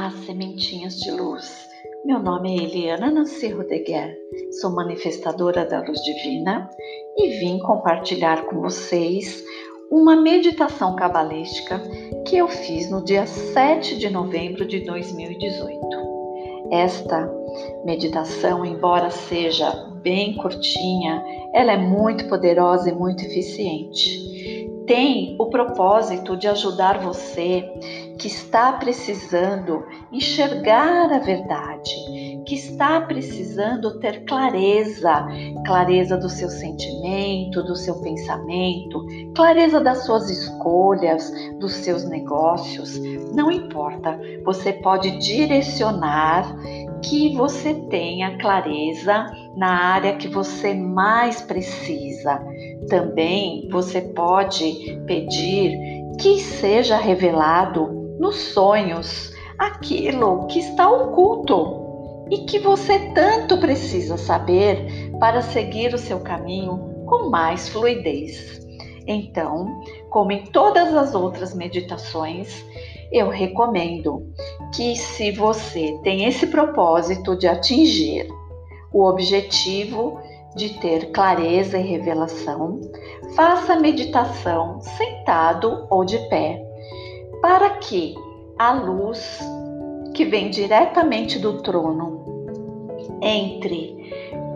Olá, sementinhas de luz. Meu nome é Eliana Nancy Rodeguer, sou manifestadora da luz divina e vim compartilhar com vocês uma meditação cabalística que eu fiz no dia 7 de novembro de 2018. Esta meditação, embora seja bem curtinha, ela é muito poderosa e muito eficiente tem o propósito de ajudar você que está precisando enxergar a verdade, que está precisando ter clareza, clareza do seu sentimento, do seu pensamento, clareza das suas escolhas, dos seus negócios. Não importa, você pode direcionar que você tenha clareza na área que você mais precisa. Também você pode pedir que seja revelado nos sonhos aquilo que está oculto e que você tanto precisa saber para seguir o seu caminho com mais fluidez. Então, como em todas as outras meditações, eu recomendo que, se você tem esse propósito de atingir o objetivo de ter clareza e revelação, faça meditação sentado ou de pé, para que a luz que vem diretamente do trono entre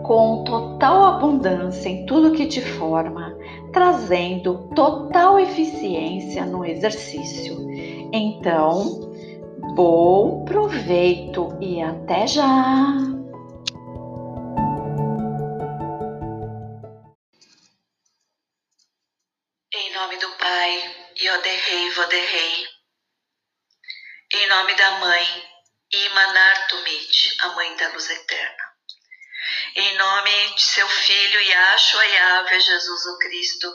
com total abundância em tudo que te forma, trazendo total eficiência no exercício. Então, bom proveito e até já! Nome do Pai, Yoderrei Voderrei. Em nome da Mãe, Imanar Tumit, a Mãe da Luz Eterna. Em nome de seu Filho Yahshua Yahvé Jesus o Cristo,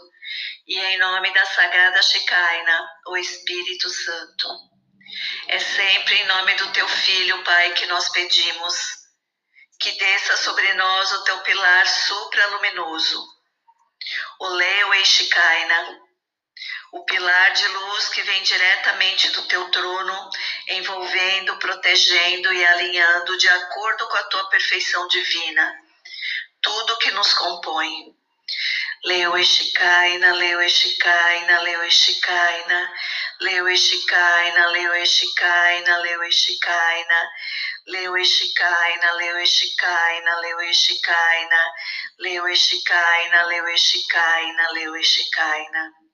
e em nome da Sagrada Shekinah, o Espírito Santo. É sempre em nome do teu Filho, Pai, que nós pedimos que desça sobre nós o teu pilar supraluminoso, o Leo Shekinah, o pilar de luz que vem diretamente do teu trono, envolvendo, protegendo e alinhando de acordo com a tua perfeição divina tudo que nos compõe. Leo Eshikaina, Leo Eshikaina, Leo Eshikaina, Leo Eshikaina, Leo Eshikaina, Leo Eshikaina, Leo Eshikaina, Leo Eshikaina, Leo Eshikaina, Leo Eshikaina, Leo Eshikaina, Leo Eshikaina.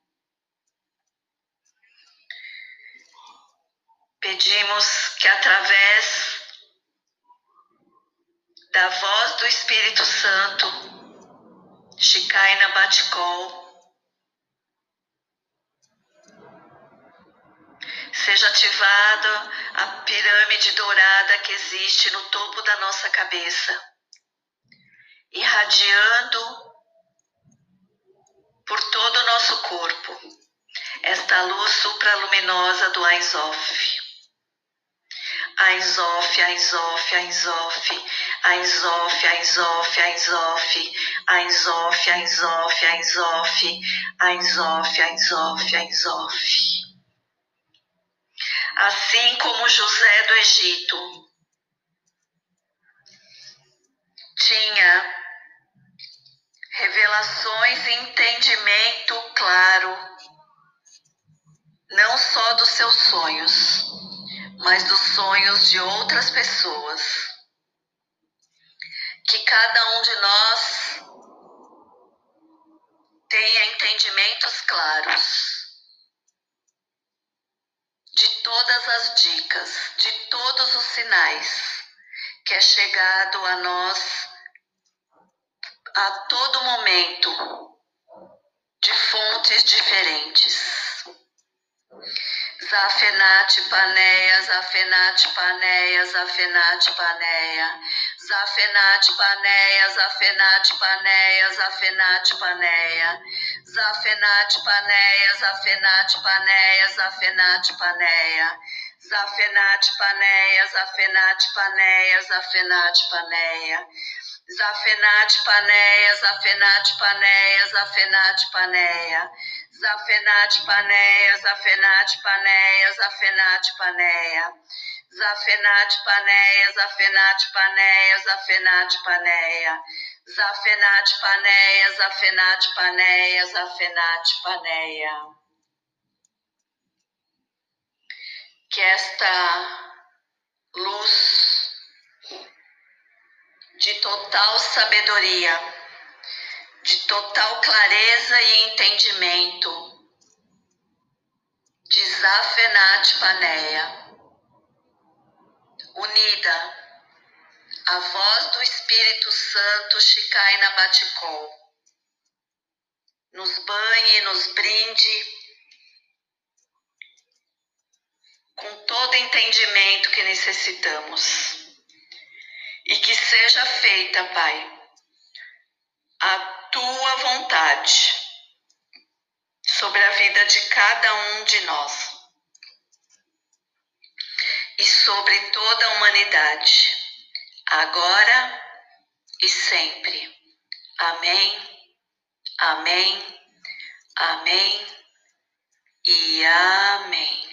Pedimos que através da voz do Espírito Santo, Shikaina Batikol, seja ativada a pirâmide dourada que existe no topo da nossa cabeça, irradiando por todo o nosso corpo esta luz supraluminosa do Aizof. Aizof, Aizof, Aizof, Aizof, Aizof, Aizof, Aizof, Aizof, Aizof, Aizof, Aizof, Aizof. Assim como José do Egito. Tinha revelações e entendimento claro, não só dos seus sonhos, mas dos sonhos de outras pessoas que cada um de nós tenha entendimentos claros de todas as dicas, de todos os sinais que é chegado a nós a todo momento de fontes diferentes. Zafenate paneia, zafenate paneia, zafenate paneia. Zafenate paneia, zafenate paneia, zafenate paneia. Zafenate paneia, zafenate paneia, zafenate paneia. Zafenate paneia, zafenate paneia, zafenate paneia. Zafenate paneia, zafenate paneia, zafenate paneia. Zafenate Paneia, Zafenate Paneia, Zafenate Paneia, Zafenate Paneia, Zafenate Paneia, Zafenate Paneia. Zafenate Paneia, Zafenate Paneia, Zafenate Paneia. Que esta luz de total sabedoria, de total clareza e entendimento, de Zafenate Paneia, unida a voz do Espírito Santo Shicai na Baticol. Nos banhe, nos brinde com todo entendimento que necessitamos. E que seja feita, Pai, a tua vontade sobre a vida de cada um de nós e sobre toda a humanidade agora e sempre. Amém, amém, amém e amém.